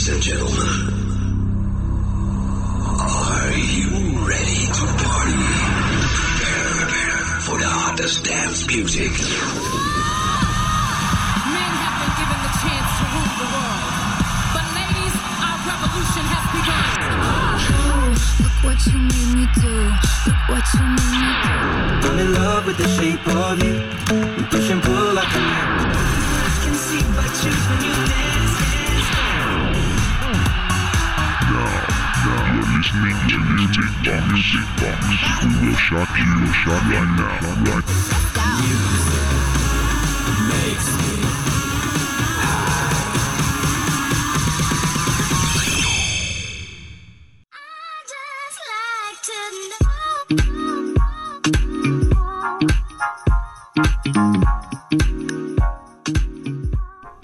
Ladies and gentlemen, are you ready to party? Prepare for the hottest dance music. Men have been given the chance to rule the world. But ladies, our revolution has begun. Look what you made me do. Look what you made me do. I'm in love with the shape of you. We push and pull like a magnet. Music Box. Music Box. We will shock you, shock right now, right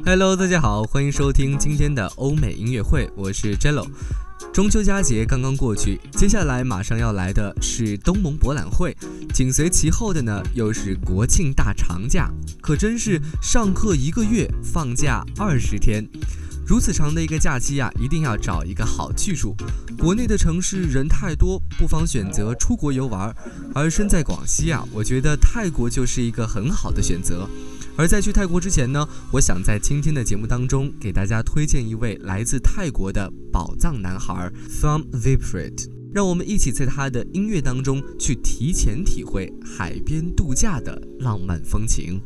Hello，大家好，欢迎收听今天的欧美音乐会，我是 Jello。中秋佳节刚刚过去，接下来马上要来的是东盟博览会，紧随其后的呢又是国庆大长假，可真是上课一个月，放假二十天。如此长的一个假期啊，一定要找一个好去处。国内的城市人太多，不妨选择出国游玩。而身在广西啊，我觉得泰国就是一个很好的选择。而在去泰国之前呢，我想在今天的节目当中给大家推荐一位来自泰国的宝藏男孩 Thumb Viprit，让我们一起在他的音乐当中去提前体会海边度假的浪漫风情。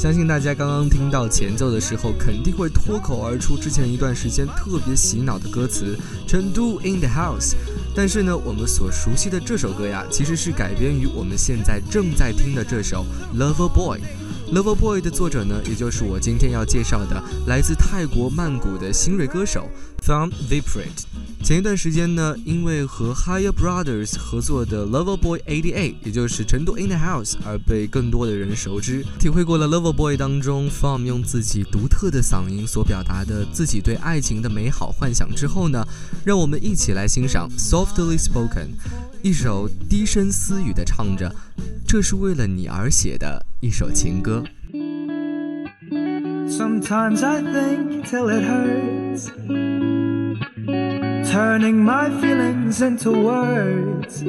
相信大家刚刚听到前奏的时候，肯定会脱口而出之前一段时间特别洗脑的歌词“成都 in the house”。但是呢，我们所熟悉的这首歌呀，其实是改编于我们现在正在听的这首《Lover Boy》。《Lover Boy》的作者呢，也就是我今天要介绍的来自泰国曼谷的新锐歌手 t h o m Viprit。前一段时间呢，因为和 Higher Brothers 合作的 Lover Boy 88，也就是成都 In the House，而被更多的人熟知。体会过了 Lover Boy 当中 Thumb 用自己独特的嗓音所表达的自己对爱情的美好幻想之后呢，让我们一起来欣赏 Softly Spoken，一首低声私语的唱着，这是为了你而写的一首情歌。 Sometimes I think till it hurts. Turning my feelings into words.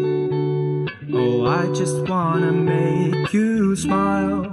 Oh, I just wanna make you smile.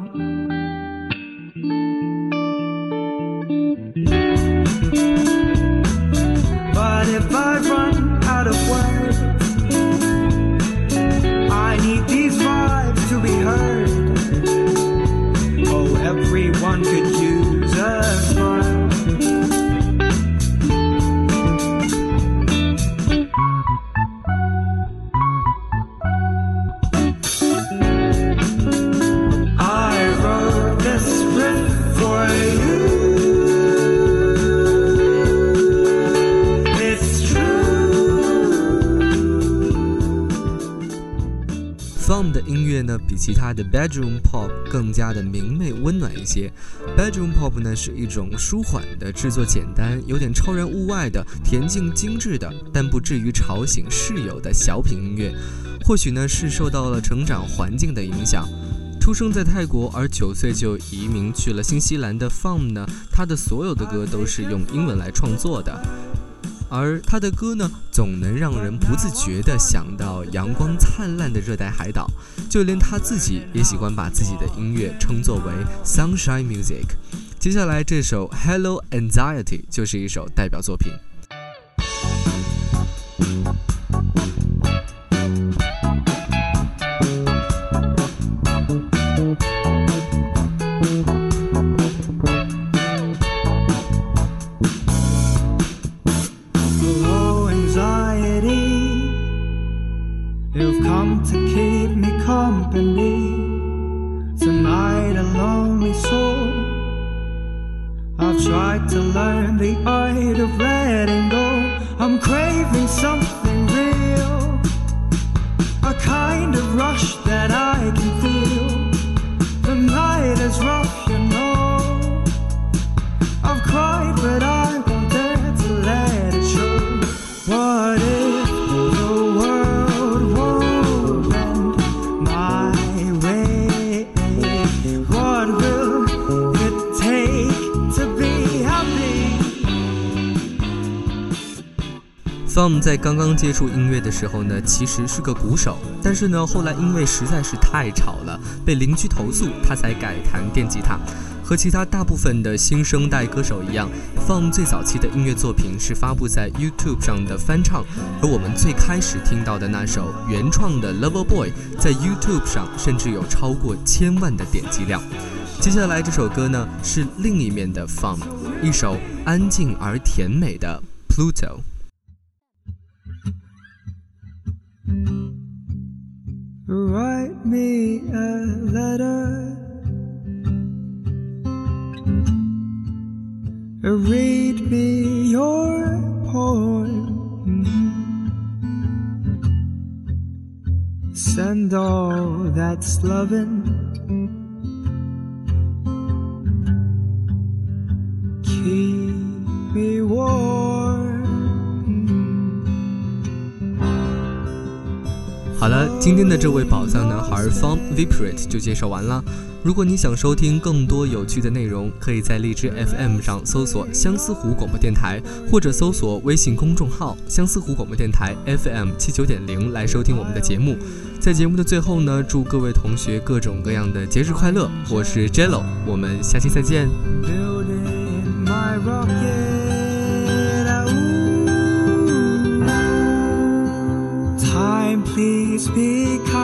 其他的 Bedroom Pop 更加的明媚温暖一些。Bedroom Pop 呢是一种舒缓的、制作简单、有点超然物外的、恬静精致的，但不至于吵醒室友的小品音乐。或许呢是受到了成长环境的影响。出生在泰国，而九岁就移民去了新西兰的 Farm 呢，他的所有的歌都是用英文来创作的。而他的歌呢，总能让人不自觉地想到阳光灿烂的热带海岛，就连他自己也喜欢把自己的音乐称作为 Sunshine Music。接下来这首 Hello Anxiety 就是一首代表作品。Craving something. 在刚刚接触音乐的时候呢，其实是个鼓手，但是呢，后来因为实在是太吵了，被邻居投诉，他才改弹电吉他。和其他大部分的新生代歌手一样，Tom 最早期的音乐作品是发布在 YouTube 上的翻唱，而我们最开始听到的那首原创的 Lover Boy，在 YouTube 上甚至有超过千万的点击量。接下来这首歌呢，是另一面的 Tom，一首安静而甜美的 Pluto。Write me a letter. Read me your poem. Send all that's loving. Keep 好了，今天的这位宝藏男孩 From Vibrate 就介绍完了。如果你想收听更多有趣的内容，可以在荔枝 FM 上搜索相思湖广播电台，或者搜索微信公众号相思湖广播电台 FM 七九点零来收听我们的节目。在节目的最后呢，祝各位同学各种各样的节日快乐！我是 Jello，我们下期再见。Please be kind.